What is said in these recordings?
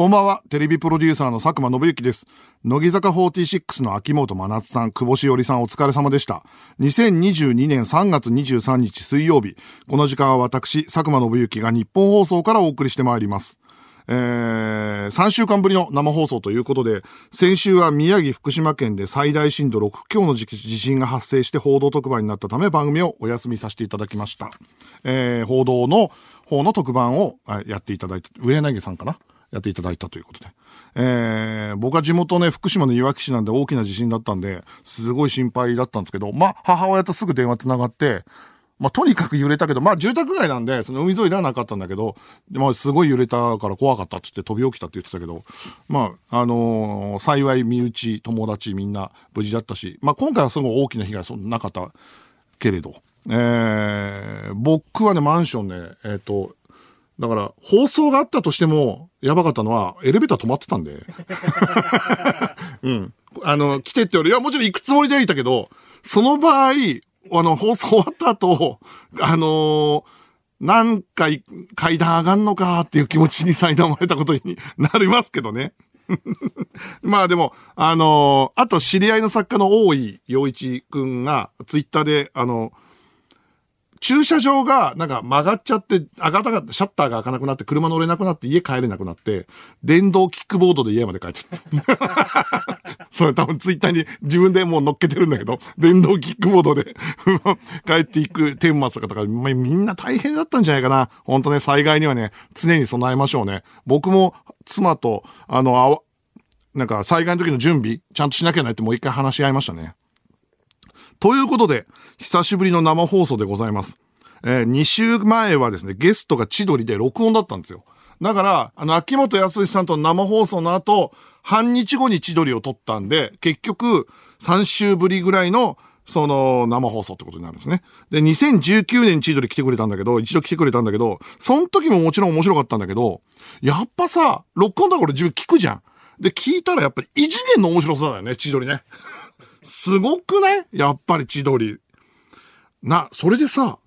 こんばんは、テレビプロデューサーの佐久間信之です。乃木坂46の秋元真夏さん、久保しおりさんお疲れ様でした。2022年3月23日水曜日、この時間は私、佐久間信之が日本放送からお送りしてまいります。えー、3週間ぶりの生放送ということで、先週は宮城、福島県で最大震度6強の地震が発生して報道特番になったため番組をお休みさせていただきました。えー、報道の方の特番をやっていただいて、上柳さんかな？やっていただいたということで。えー、僕は地元ね、福島のいわき市なんで大きな地震だったんで、すごい心配だったんですけど、まあ、母親とすぐ電話つながって、まあ、とにかく揺れたけど、まあ、住宅街なんで、その海沿いではなかったんだけど、まあ、すごい揺れたから怖かったっつって飛び起きたって言ってたけど、まあ、あのー幸い身内、友達みんな無事だったし、まあ、今回はすごい大きな被害はそんななかったけれど、えー、僕はね、マンションね、えっ、と、だから、放送があったとしても、やばかったのは、エレベーター止まってたんで。うん。あの、来てって言われ、いや、もちろん行くつもりではいたけど、その場合、あの、放送終わった後、あのー何回階段上がんのかっていう気持ちに 苛まれたことになりますけどね。まあでも、あのーあと知り合いの作家の大井洋一くんが、ツイッターで、あの、駐車場がなんか曲がっちゃって、上がったが、シャッターが開かなくなって、車乗れなくなって、家帰れなくなって、電動キックボードで家まで帰っちゃった。それ多分ツイッターに自分でもう乗っけてるんだけど、電動キックボードで 帰っていく天末とかとか、みんな大変だったんじゃないかな。本当ね、災害にはね、常に備えましょうね。僕も妻と、あの、あなんか災害の時の準備、ちゃんとしなきゃないってもう一回話し合いましたね。ということで、久しぶりの生放送でございます。え2週前はですね、ゲストが千鳥で録音だったんですよ。だから、あの、秋元康さんと生放送の後、半日後に千鳥を撮ったんで、結局、3週ぶりぐらいの、その、生放送ってことになるんですね。で、2019年千鳥来てくれたんだけど、一度来てくれたんだけど、その時ももちろん面白かったんだけど、やっぱさ、録音だから自分聞くじゃん。で、聞いたらやっぱり異次元の面白さだよね、千鳥ね。すごくないやっぱり千鳥。な、それでさ、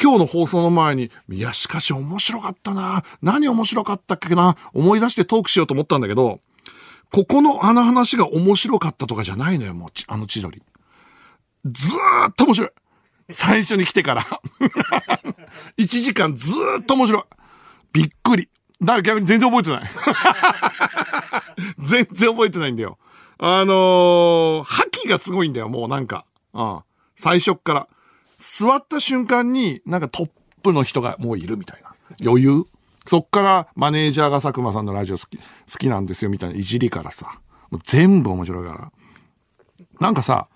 今日の放送の前に、いや、しかし面白かったな。何面白かったっけな？思い出してトークしようと思ったんだけど、ここのあの話が面白かったとかじゃないのよ、もう、あの千鳥。ずーっと面白い。最初に来てから。1時間ずーっと面白い。びっくり。だから逆に全然覚えてない。全然覚えてないんだよ。あのー、覇気がすごいんだよ、もうなんか。うん。最初っから。座った瞬間に、なんかトップの人がもういるみたいな。余裕そっからマネージャーが佐久間さんのラジオ好き、好きなんですよみたいないじりからさ。もう全部面白いから。なんかさ、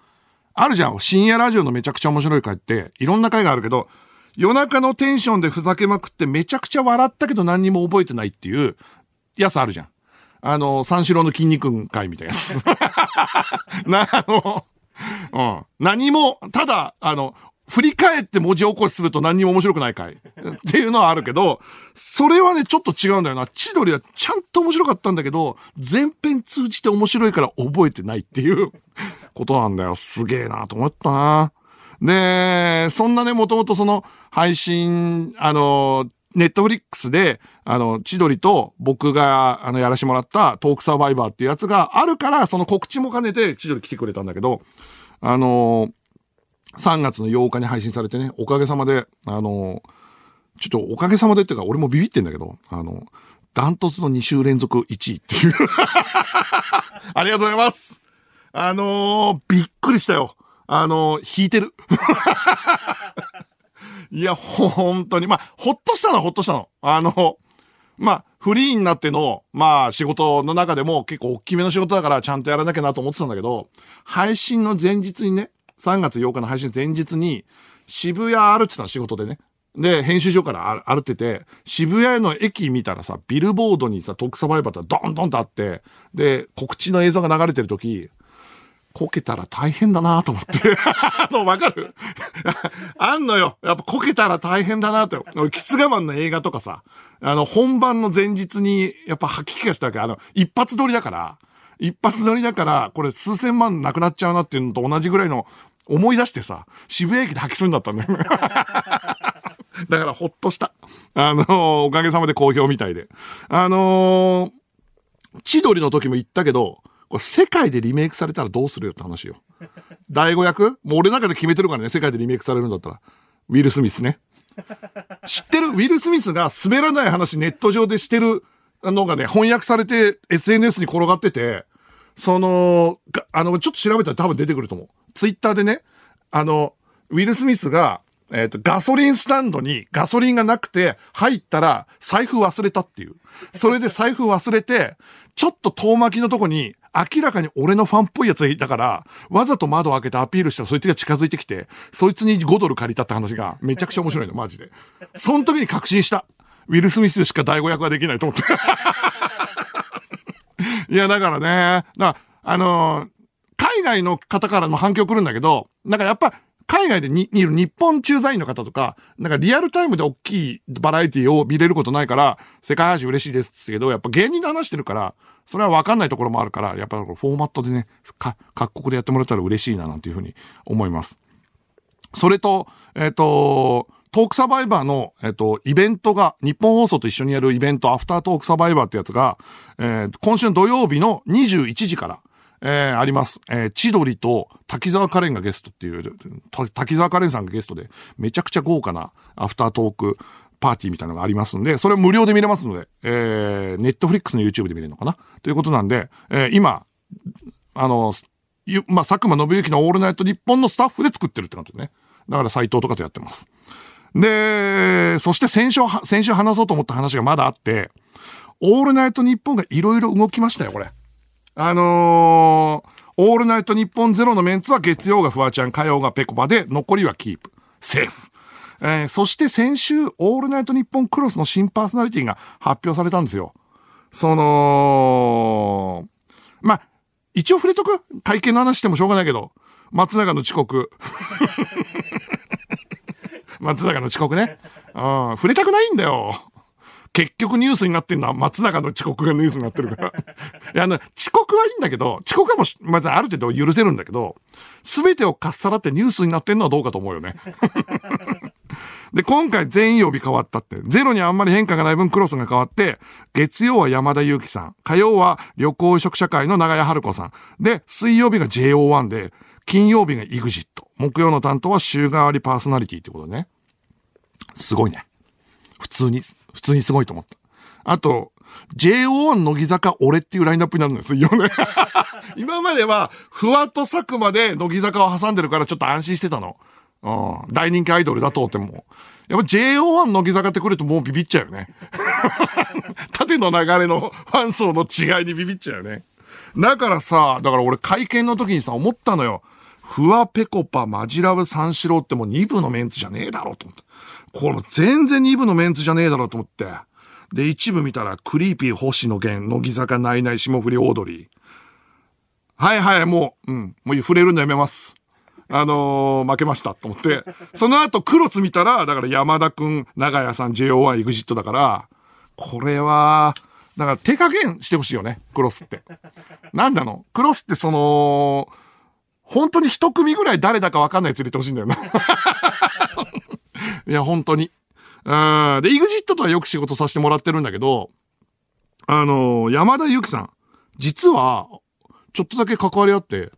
あるじゃん。深夜ラジオのめちゃくちゃ面白い回って、いろんな回があるけど、夜中のテンションでふざけまくってめちゃくちゃ笑ったけど何にも覚えてないっていうやつあるじゃん。あの、三四郎の筋肉会みたいなやつ。な、あの、うん。何も、ただ、あの、振り返って文字起こしすると何にも面白くない回。っていうのはあるけど、それはね、ちょっと違うんだよな。千鳥はちゃんと面白かったんだけど、全編通じて面白いから覚えてないっていうことなんだよ。すげえなと思ったな。で、そんなね、もともとその配信、あの、ネットフリックスで、あの、千鳥と僕が、あの、やらしてもらったトークサバイバーっていうやつがあるから、その告知も兼ねて千鳥来てくれたんだけど、あのー、3月の8日に配信されてね、おかげさまで、あのー、ちょっとおかげさまでっていうか、俺もビビってんだけど、あの、ダントツの2週連続1位っていう。ありがとうございます。あのーびっくりしたよ。あのー引いてる。いや、ほ、本当に。まあ、ほっとしたのはほっとしたの。あの、まあ、フリーになっての、まあ、仕事の中でも結構大きめの仕事だからちゃんとやらなきゃなと思ってたんだけど、配信の前日にね、3月8日の配信前日に、渋谷歩ってたの、仕事でね。で、編集所から歩歩ってて、渋谷の駅見たらさ、ビルボードにさ、トークサバイバーってドンドンとあって、で、告知の映像が流れてる時、こけたら大変だなと思って。あの、わかる？あんのよ。やっぱこけたら大変だなって。俺、キス我慢の映画とかさ、あの、本番の前日に、やっぱ吐き気がしたわけ。あの、一発撮りだから、一発撮りだから、これ数千万なくなっちゃうなっていうのと同じぐらいの思い出してさ、渋谷駅で吐きそうになったんだよ。だからほっとした。あのおかげさまで好評みたいで。あのー千鳥の時も言ったけど、これ世界でリメイクされたらどうするよって話よ。第5役？もう俺の中で決めてるからね、世界でリメイクされるんだったら。ウィル・スミスね。知ってる？ウィル・スミスが滑らない話ネット上でしてるのがね、翻訳されて SNS に転がってて、その、あの、ちょっと調べたら多分出てくると思う。ツイッターでね、あの、ウィル・スミスが、えっ、ー、と、ガソリンスタンドにガソリンがなくて入ったら財布忘れたっていう。それで財布忘れて、ちょっと遠巻きのとこに明らかに俺のファンっぽいやつがいたから、わざと窓を開けてアピールしたらそいつが近づいてきて、そいつに5ドル借りたって話がめちゃくちゃ面白いの、マジで。その時に確信した。ウィル・スミスしか第5役はできないと思って。いや、だからね、だあのー、海外の方からも反響来るんだけど、なんかやっぱ、海外でにいる日本駐在員の方とか、なんかリアルタイムで大きいバラエティを見れることないから、世界配信嬉しいですってけど、やっぱ芸人で話してるから、それはわかんないところもあるから、やっぱフォーマットでね、各国でやってもらったら嬉しいな、なんていうふうに思います。それと、えっ、ー、と、トークサバイバーの、えっ、ー、と、イベントが、日本放送と一緒にやるイベント、アフタートークサバイバーってやつが、えー、今週の土曜日の21時から、えー、あります。えー、千鳥と滝沢カレンがゲストっていう、滝沢カレンさんがゲストで、めちゃくちゃ豪華なアフタートークパーティーみたいなのがありますんで、それ無料で見れますので、えー、ネットフリックスの YouTube で見れるのかな？ということなんで、えー、今、あの、まあ、佐久間信之のオールナイト日本のスタッフで作ってるって感じでね。だから斎藤とかとやってます。で、そして先週、先週話そうと思った話がまだあって、オールナイト日本がいろいろ動きましたよ、これ。あのー、オールナイト日本ゼロのメンツは月曜がフワちゃん、火曜がペコパで、残りはキープ。セーフ。えー、そして先週、オールナイト日本クロスの新パーソナリティが発表されたんですよ。その、ま、一応触れとく？会見の話してもしょうがないけど、松永の遅刻。松永の遅刻ね。うん、触れたくないんだよ。結局ニュースになってんのは松永の遅刻がニュースになってるから。いや、あの、遅刻はいいんだけど、遅刻はもまずある程度許せるんだけど、すべてをかっさらってニュースになってんのはどうかと思うよね。で、今回全曜日変わったって。ゼロにあんまり変化がない分クロスが変わって、月曜は山田裕貴さん、火曜は旅行移植社会の長谷春子さん、で、水曜日が JO1 で、金曜日が EXIT、木曜の担当は週替わりパーソナリティってことね。すごいね。普通に、普通にすごいと思った。あと、JO1 乃木坂俺っていうラインナップになるんですよね。今までは、ふわと佐久間で乃木坂を挟んでるからちょっと安心してたの。うん。大人気アイドルだとっても。やっぱ JO1 乃木坂ってくるともうビビっちゃうよね。縦の流れのファン層の違いにビビっちゃうよね。だからさ、だから俺会見の時にさ、思ったのよ。ふわぺこぱ、マジラブ三四郎ってもう2部のメンツじゃねえだろうと思って。この全然2部のメンツじゃねえだろうと思って。で、一部見たら、クリーピー星野源、乃木坂ないない霜降りオードリー。はいはい、もう、うん、もう触れるのやめます。あのー、負けましたと思って。その後、クロス見たら、だから山田くん、長屋さん、JO1、EXIT だから、これは、だから手加減してほしいよね、クロスって。なんだの？クロスってその、本当に一組ぐらい誰だかわかんないやつ入れてほしいんだよな。いや、本当に。うん。で、EXIT とはよく仕事させてもらってるんだけど、あのー、山田ゆきさん、実は、ちょっとだけ関わりあって、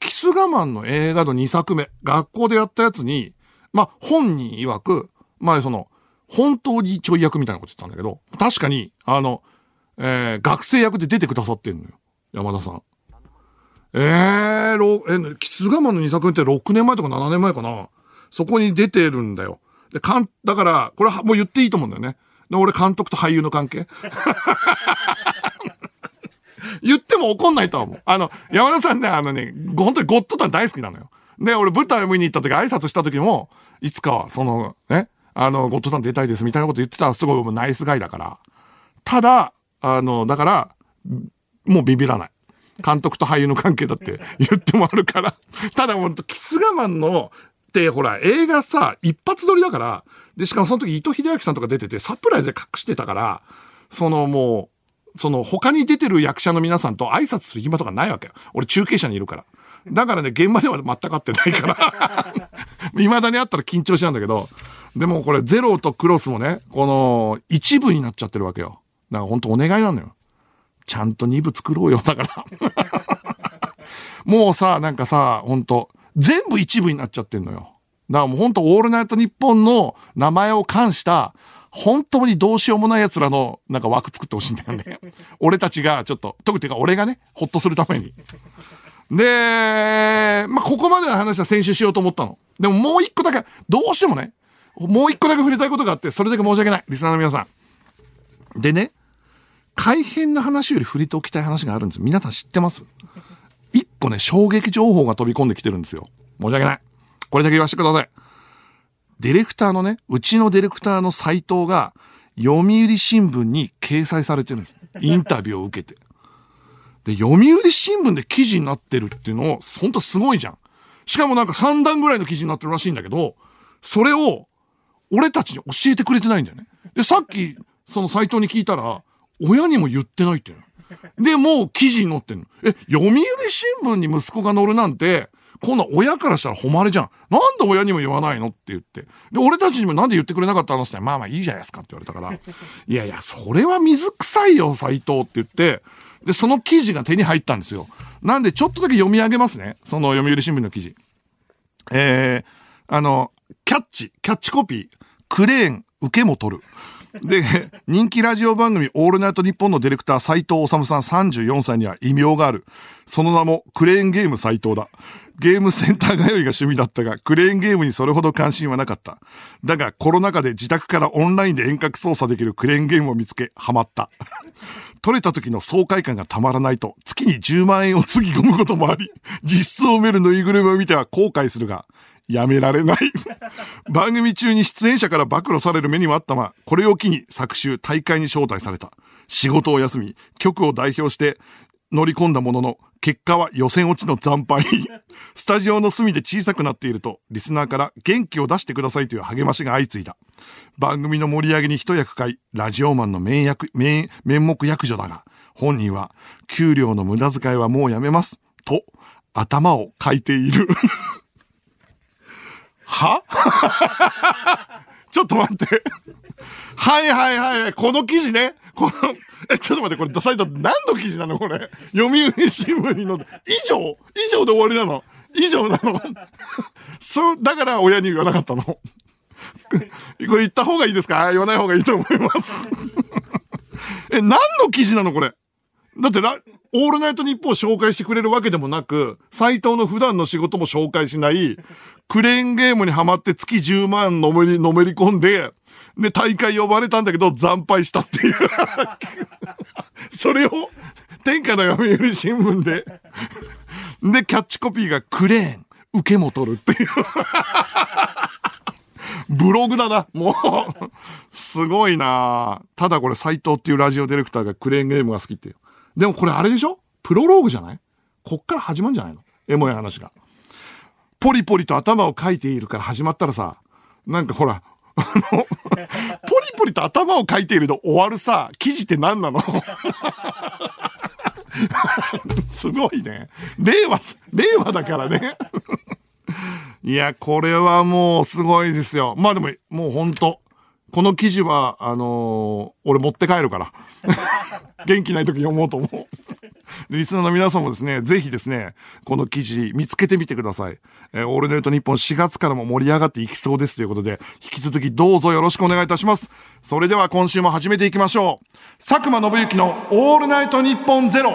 キス我慢の映画の2作目、学校でやったやつに、ま、本人曰く、まあ、その、本当にちょい役みたいなこと言ってたんだけど、確かに、あの、えー、学生役で出てくださってんのよ。山田さん。えー、ろ、え、キス我慢の2作目って6年前とか7年前かな。そこに出てるんだよ。で、かん、だから、これはもう言っていいと思うんだよね。で、俺監督と俳優の関係 言っても怒んないとは思う。あの、山田さんね、あのね、本当にゴッドタン大好きなのよ。で、俺舞台見に行った時挨拶した時も、いつかは、その、ね、あの、ゴッドタン出たいですみたいなこと言ってたらすごいナイスガイだから。ただ、あの、だから、もうビビらない。監督と俳優の関係だって言ってもあるから。ただ、ほんと、キス我慢の、って、ほら、映画さ、一発撮りだから、で、しかもその時、伊藤秀明さんとか出てて、サプライズで隠してたから、そのもう、その他に出てる役者の皆さんと挨拶する暇とかないわけよ。俺中継者にいるから。だからね、現場では全く会ってないから。未だに会ったら緊張しちゃうんだけど、でもこれゼロとクロスもね、この一部になっちゃってるわけよ。だから本当お願いなのよ。ちゃんと2部作ろうよ、だから。もうさ、なんかさ、ほんと、全部一部になっちゃってんのよ。だからもうほんと、オールナイトニッポンの名前を冠した、本当にどうしようもない奴らの、なんか枠作ってほしいんだよね。俺たちが、ちょっと、特にてか俺がね、ほっとするために。で、まあ、ここまでの話は先週しようと思ったの。でももう一個だけ、どうしてもね、もう一個だけ触れたいことがあって、それだけ申し訳ない。リスナーの皆さん。でね、改変の話より触れておきたい話があるんです。皆さん知ってます？一個ね、衝撃情報が飛び込んできてるんですよ。申し訳ない。これだけ言わせてください。ディレクターのね、うちのディレクターのサイトが、読売新聞に掲載されてるんです。インタビューを受けて。で、読売新聞で記事になってるっていうのを、ほんとすごいじゃん。しかもなんか3段ぐらいの記事になってるらしいんだけど、それを、俺たちに教えてくれてないんだよね。で、さっき、そのサイトに聞いたら、親にも言ってないっていう。で、もう記事に載ってんの。え、読売新聞に息子が載るなんて、こんな親からしたら誉れじゃん。なんで親にも言わないのって言って。で、俺たちにもなんで言ってくれなかったのって言ったらまあまあいいじゃないですかって言われたから。いやいや、それは水臭いよ、斎藤って言って。で、その記事が手に入ったんですよ。なんでちょっとだけ読み上げますね。その読売新聞の記事。えー、あの、キャッチ、キャッチコピー、クレーン、受けも取る。で、人気ラジオ番組オールナイトニッポンのディレクター斉藤治さん34歳には異名がある。その名もクレーンゲーム斉藤だ。ゲームセンター通いが趣味だったが、クレーンゲームにそれほど関心はなかった。だがコロナ禍で自宅からオンラインで遠隔操作できるクレーンゲームを見つけ、ハマった。取れた時の爽快感がたまらないと、月に10万円をつぎ込むこともあり、実質を埋めるぬいぐるみを見ては後悔するが、やめられない。番組中に出演者から暴露される目にもあったま、これを機に昨週大会に招待された。仕事を休み、局を代表して乗り込んだものの、結果は予選落ちの惨敗。スタジオの隅で小さくなっていると、リスナーから元気を出してくださいという励ましが相次いだ。番組の盛り上げに一役買い、ラジオマンの面役、面、面目役所だが、本人は、給料の無駄遣いはもうやめます。と、頭をかいている。は？ちょっと待って。はいはいはい。この記事ね。この、え、ちょっと待って、これ、サイト何の記事なのこれ？読売新聞に載って、以上？以上で終わりなの？以上なの？そう、だから親に言わなかったの？これ言った方がいいですか？言わない方がいいと思います。え、何の記事なのこれ？だってラ、オールナイトニッポを紹介してくれるわけでもなく、斎藤の普段の仕事も紹介しない、クレーンゲームにハマって月10万のめり、のめり込んで、で、大会呼ばれたんだけど、惨敗したっていう。それを、天下の読売新聞で、で、キャッチコピーがクレーン、受けも取るっていう。ブログだな、もう。すごいなただこれ斎藤っていうラジオディレクターがクレーンゲームが好きって。でもこれあれでしょ？プロローグじゃない？こっから始まんじゃないの？エモい話が。ポリポリと頭をかいているから始まったらさ、なんかほら、あの、ポリポリと頭をかいていると終わるさ、記事って何なの？すごいね。令和、令和だからね。いや、これはもうすごいですよ。まあでも、もう本当この記事は、あのー俺持って帰るから。元気ない時読もうと思う。リスナーの皆さんもですね、ぜひですね、この記事見つけてみてください。えーオールナイトニッポン4月からも盛り上がっていきそうですということで、引き続きどうぞよろしくお願いいたします。それでは今週も始めていきましょう。佐久間信之のオールナイトニッポンゼロ。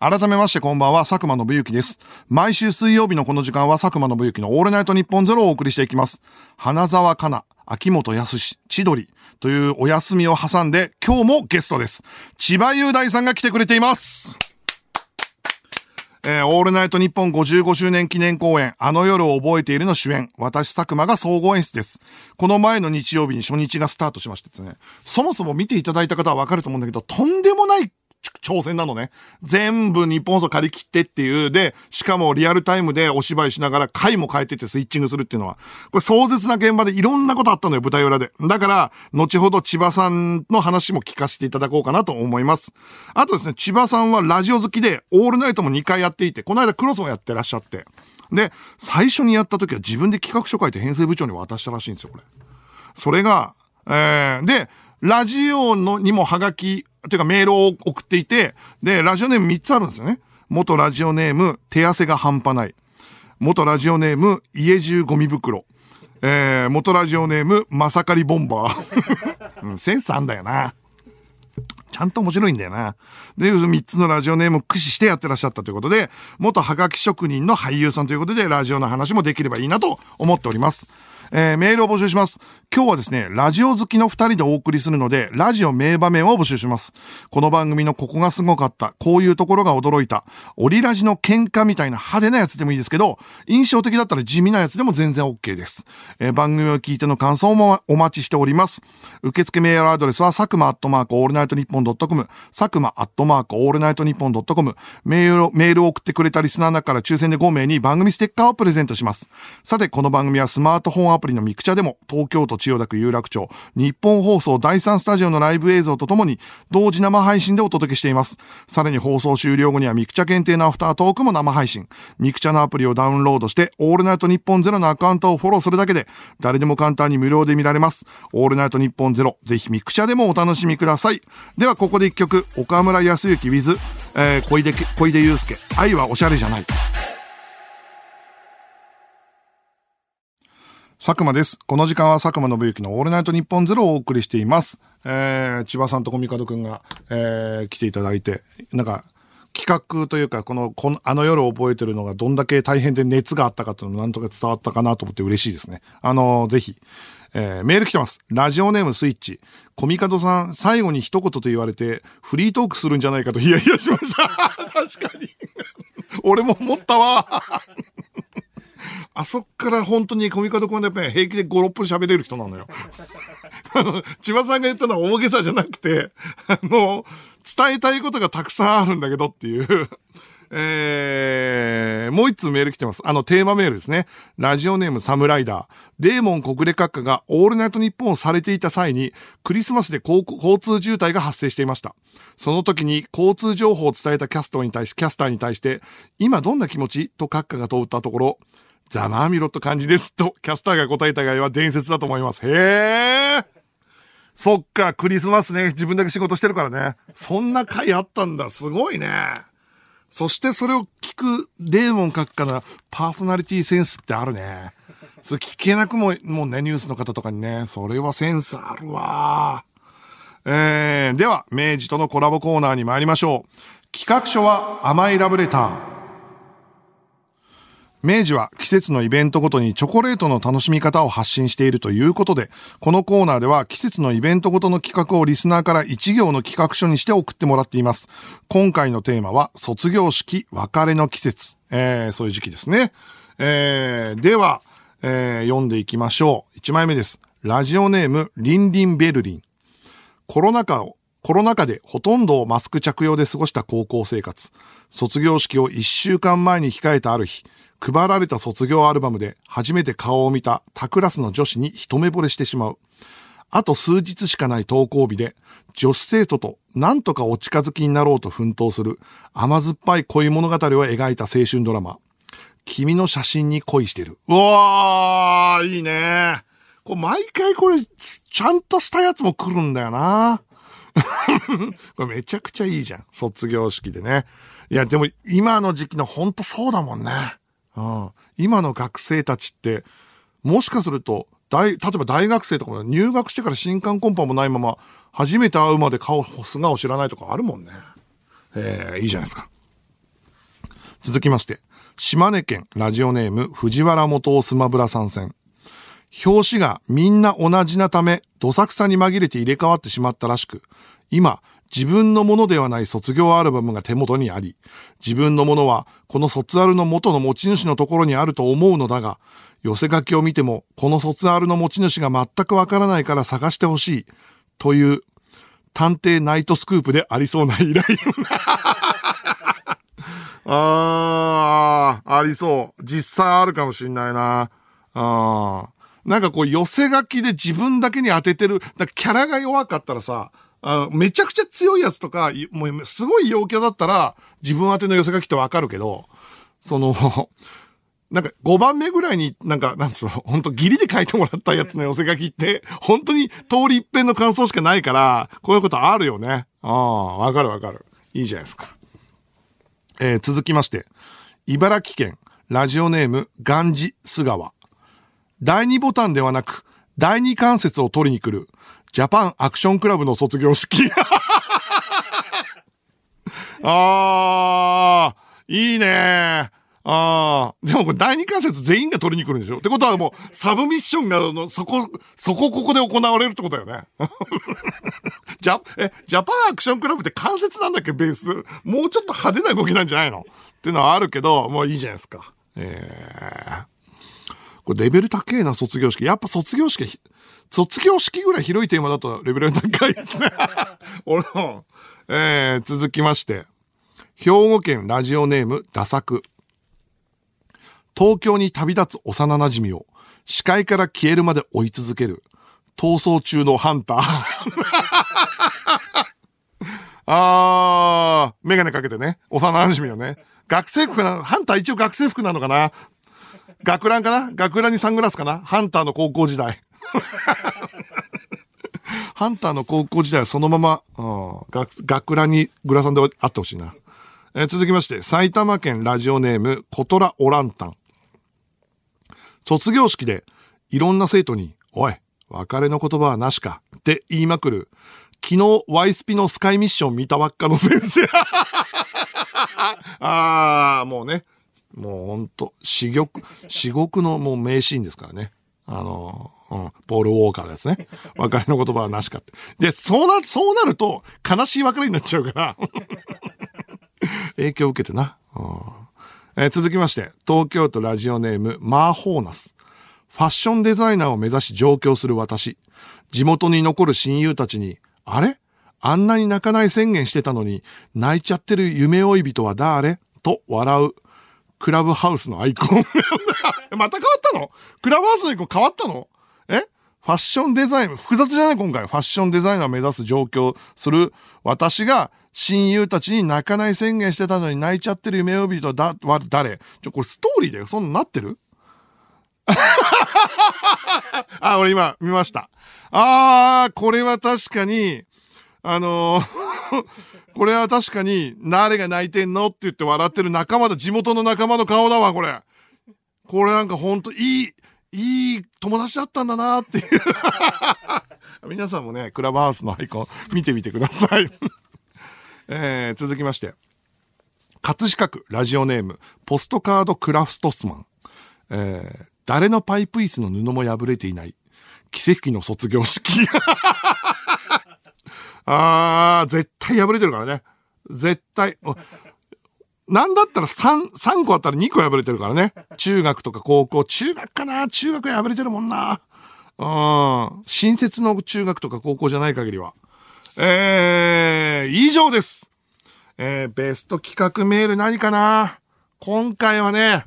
改めましてこんばんは、佐久間信之です。毎週水曜日のこの時間は佐久間信之のオールナイトニッポンゼロをお送りしていきます。花沢香菜、秋元康、千鳥というお休みを挟んで今日もゲストです。千葉雄大さんが来てくれています。えーオールナイトニッポン55周年記念公演、あの夜を覚えているの主演、私佐久間が総合演出です。この前の日曜日に初日がスタートしましてですね、そもそも見ていただいた方はわかると思うんだけど、とんでもない挑戦なのね。全部日本放送借り切ってっていう、で、しかもリアルタイムでお芝居しながら回も変えてってスイッチングするっていうのは、これ壮絶な現場でいろんなことあったのよ、舞台裏で。だから、後ほど千葉さんの話も聞かせていただこうかなと思います。あとですね、千葉さんはラジオ好きで、オールナイトも2回やっていて、この間クロスもやってらっしゃって、で、最初にやった時は自分で企画書書いて編成部長に渡したらしいんですよ、これ。それが、えー、で、ラジオのにもハガキ、というかメールを送っていて、で、ラジオネーム3つあるんですよね。元ラジオネーム、手汗が半端ない。元ラジオネーム、家中ゴミ袋。えー、元ラジオネーム、まさかりボンバー。うん、センスあんだよな。ちゃんと面白いんだよな。で、3つのラジオネームを駆使してやってらっしゃったということで、元ハガキ職人の俳優さんということで、ラジオの話もできればいいなと思っております。えー、メールを募集します。今日はですね、ラジオ好きの二人でお送りするので、ラジオ名場面を募集します。この番組のここがすごかった、こういうところが驚いた、オリラジの喧嘩みたいな派手なやつでもいいですけど、印象的だったら地味なやつでも全然 OK です。えー番組を聞いての感想もお待ちしております。受付メールアドレスは、佐久間アットマークオールナイトニッポン dot com、佐久間アットマークオールナイトニッポン dot com、メールを、メールを送ってくれたリスナーの中から抽選で5名に番組ステッカーをプレゼントします。さて、この番組はスマートフォンアプリのミクチャでも、東京都千代田区有楽町、ニッポン放送第3スタジオのライブ映像とともに、同時生配信でお届けしています。さらに放送終了後にはミクチャ限定のアフタートークも生配信。ミクチャのアプリをダウンロードして、オールナイトニッポンゼロのアカウントをフォローするだけで、誰でも簡単に無料で見られます。オールナイトニッポンゼロ、ぜひミクチャでもお楽しみください。では、ここで一曲、岡村靖幸 with、えー、小出、小出祐介、愛はおしゃれじゃない。佐久間です。この時間は佐久間信之のオールナイトニッポンゼロをお送りしています。えー、千葉さんとコミカドくんが、えー、来ていただいて、なんか、企画というか、この、この、あの夜を覚えてるのがどんだけ大変で熱があったかというのなんとか伝わったかなと思って嬉しいですね。あのーぜひ、えーメール来てます。ラジオネームスイッチ。コミカドさん、最後に一言と言われて、フリートークするんじゃないかとヒヤヒヤしました。確かに。俺も思ったわ。あそっから本当にコミカド君はやっぱり平気で5、6分喋れる人なのよ。千葉さんが言ったのは大げさじゃなくて、あの、伝えたいことがたくさんあるんだけどっていう。えー、もう一通メール来てます。あの、テーマメールですね。ラジオネームサムライダー。デーモン国連閣下がオールナイトニッポンをされていた際に、クリスマスで交交通渋滞が発生していました。その時に交通情報を伝えたキャストに対し、キャスターに対して、今どんな気持ち？と閣下が問ったところ、ざまあみろって感じです。と、キャスターが答えた場合は伝説だと思います。へー。そっか、クリスマスね、自分だけ仕事してるからね。そんな回あったんだ。すごいね。そしてそれを聞くデーモン閣下のパーソナリティセンスってあるね。それ聞けなくも、もうね、ニュースの方とかにね、それはセンスあるわ。えー、では、明治とのコラボコーナーに参りましょう。企画書は甘いラブレター。明治は季節のイベントごとにチョコレートの楽しみ方を発信しているということで、このコーナーでは季節のイベントごとの企画をリスナーから一行の企画書にして送ってもらっています。今回のテーマは卒業式、別れの季節。えー、そういう時期ですね。えー、では、えー、読んでいきましょう。1枚目です。ラジオネーム、リンリンベルリン。コロナ禍を、コロナ禍でほとんどマスク着用で過ごした高校生活。卒業式を1週間前に控えたある日、配られた卒業アルバムで初めて顔を見た他クラスの女子に一目惚れしてしまう。あと数日しかない登校日で、女子生徒と何とかお近づきになろうと奮闘する甘酸っぱい恋物語を描いた青春ドラマ。君の写真に恋してる。うわー、いいね。これ毎回これ、ちゃんとしたやつも来るんだよな。これめちゃくちゃいいじゃん。卒業式でね。いや、でも今の時期のほんとそうだもんね。うん。今の学生たちって、もしかすると、大、例えば大学生とかも入学してから新刊コンパもないまま、初めて会うまで顔、素顔知らないとかあるもんね。えー、いいじゃないですか。続きまして、島根県ラジオネーム藤原元スマブラ参戦。表紙がみんな同じなため、どさくさに紛れて入れ替わってしまったらしく、今、自分のものではない卒業アルバムが手元にあり、自分のものはこの卒アルの元の持ち主のところにあると思うのだが、寄せ書きを見ても、この卒アルの持ち主が全くわからないから探してほしい、という、探偵ナイトスクープでありそうな依頼。あー、ありそう。実際あるかもしんないな。あー。なんかこう寄せ書きで自分だけに当ててる、だキャラが弱かったらさ、あめちゃくちゃ強いやつとか、もうすごい陽キャだったら自分宛ての寄せ書きってわかるけど、その、なんか5番目ぐらいになんか、なんつうの、本当ギリで書いてもらったやつの寄せ書きって、本当に通り一遍の感想しかないから、こういうことあるよね。ああ、わかるわかる。いいじゃないですか。えー続きまして、茨城県、ラジオネーム、ガンジス川。第2ボタンではなく、第2関節を取りに来る、ジャパンアクションクラブの卒業式。あー、いいねあー。でもこれ第2関節全員が取りに来るんでしょ？ってことはもう、サブミッションが、あのそこ、そこここで行われるってことだよね。ジャ、え、ジャパンアクションクラブって関節なんだっけ、ベース？もうちょっと派手な動きなんじゃないの？っていうのはあるけど、もういいじゃないですか。えー。これレベル高えな、卒業式。やっぱ卒業式、卒業式ぐらい広いテーマだとレベル高いですね。俺も、えー、続きまして。兵庫県ラジオネーム、ダサク。東京に旅立つ幼馴染を視界から消えるまで追い続ける逃走中のハンター。あー、メガネかけてね。幼馴染のね。学生服なの、ハンター一応学生服なのかな学ランかな？学ランにサングラスかな？ハンターの高校時代。ハンターの高校時代はそのまま、うん、学学ランにグラサンであってほしいな。えー続きまして、埼玉県ラジオネーム、コトラオランタン。卒業式で、いろんな生徒に、おい、別れの言葉はなしか、って言いまくる、昨日、ワイスピのスカイミッション見たばっかの先生。あー、もうね、もうほんと、至極、至極のもう名シーンですからね。あの、うん、ポール・ウォーカーですね。別れの言葉はなしかって。で、そうな、そうなると、悲しい別れになっちゃうから。影響を受けてな。うんえー続きまして、東京都ラジオネーム、マーホーナス。ファッションデザイナーを目指し上京する私。地元に残る親友たちに、あれ？あんなに泣かない宣言してたのに、泣いちゃってる夢追い人は誰？と笑う。クラブハウスのアイコン。また変わったの？クラブハウスのアイコン変わったの？え？ファッションデザイン、複雑じゃない？今回。ファッションデザイナー目指す上京する私が親友たちに泣かない宣言してたのに泣いちゃってる夢追い人はだ、は誰？ちょ、これストーリーだよ。そんななってる？あ、俺今見ました。あー、これは確かに、あのーこれは確かに、誰が泣いてんのって言って笑ってる仲間だ、地元の仲間の顔だわ、これ。これなんかほんといい、いい友達だったんだなっていう。皆さんもね、クラブハウスのアイコン見てみてください。えー、続きまして。葛飾区ラジオネーム、ポストカードクラフトスマン。えー、誰のパイプ椅子の布も破れていない。奇跡の卒業式。あー、絶対破れてるからね。絶対。なんだったら3、3個あったら2個破れてるからね。中学とか高校、中学かな？中学破れてるもんな。うん。新設の中学とか高校じゃない限りは。えー、以上です。えー、ベスト企画メール何かな？今回はね、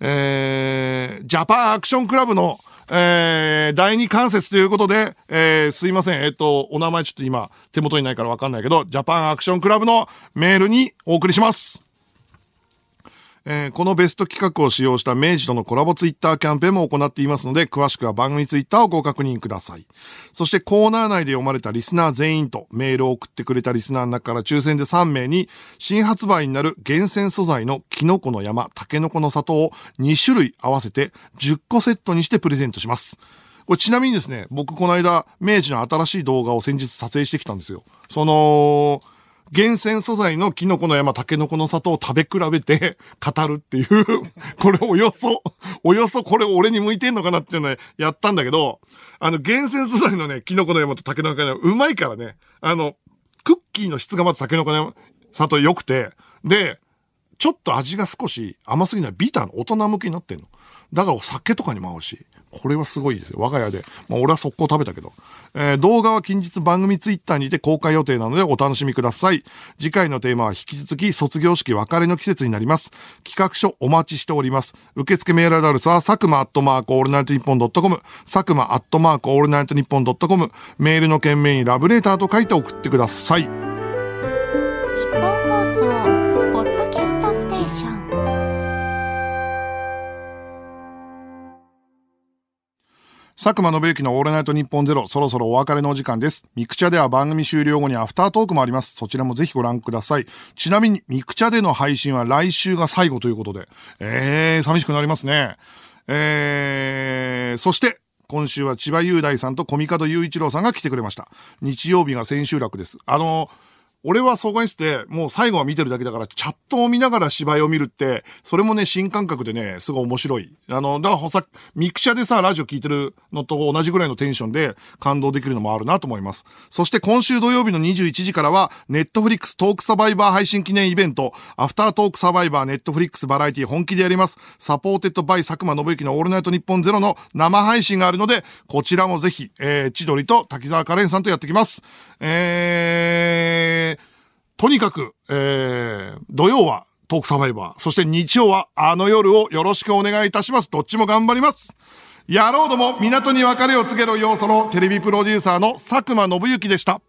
えー、ジャパンアクションクラブの、えー、第二関節ということで、えー、すいません。えっ、と、お名前ちょっと今、手元にないからわかんないけど、ジャパンアクションクラブのメールにお送りします。えーこのベスト企画を使用した明治とのコラボツイッターキャンペーンも行っていますので、詳しくは番組ツイッターをご確認ください。そしてコーナー内で読まれたリスナー全員とメールを送ってくれたリスナーの中から抽選で3名に、新発売になる厳選素材のキノコの山、タケノコの里を2種類合わせて10個セットにしてプレゼントします。これちなみにですね、僕この間、明治の新しい動画を先日撮影してきたんですよ。その、厳選素材のキノコの山、タケノコの里を食べ比べて 語るっていう、これおよそ、およそこれ俺に向いてんのかなっていうのをやったんだけど、あの厳選素材のね、キノコの山とタケノコの山、うまいからね、あの、クッキーの質がまずタケノコの山、里良くて、で、ちょっと味が少し甘すぎないビターの大人向きになってんの。だからお酒とかにも合うし、これはすごいですよ。我が家で。まあ俺は速攻食べたけど。えー動画は近日番組ツイッターにて公開予定なのでお楽しみください。次回のテーマは引き続き卒業式別れの季節になります。企画書お待ちしております。受付メールアドレスは、佐久間アットマークオールナイトニッポン dot com、佐久間アットマークオールナイトニッポン dot com、メールの件名にラブレターと書いて送ってください。佐久間宣行のオールナイトニッポンゼロ、そろそろお別れのお時間です。ミクチャでは番組終了後にアフタートークもあります。そちらもぜひご覧ください。ちなみに、ミクチャでの配信は来週が最後ということで、えー、寂しくなりますね。えー、そして、今週は千葉雄大さんと小見門雄一郎さんが来てくれました。日曜日が千秋楽です。あの、俺は総合室でもう最後は見てるだけだから、チャットを見ながら芝居を見るって、それもね、新感覚でね、すごい面白い。あの、だからさ、ミクチャでさ、ラジオ聞いてるのと同じぐらいのテンションで感動できるのもあるなと思います。そして今週土曜日の21時からは、 Netflix トークサバイバー配信記念イベント、アフタートークサバイバー Netflix バラエティ本気でやります。 supported by 佐久間宣行のオールナイトニッポンゼロの生配信があるので、こちらもぜひ、えー、千鳥と滝沢カレンさんとやってきます。えー、とにかく、えー、土曜はトークサバイバー、そして日曜はあの夜をよろしくお願いいたします。どっちも頑張ります。野郎ども港に別れを告げろ要素のテレビプロデューサーの佐久間信之でした。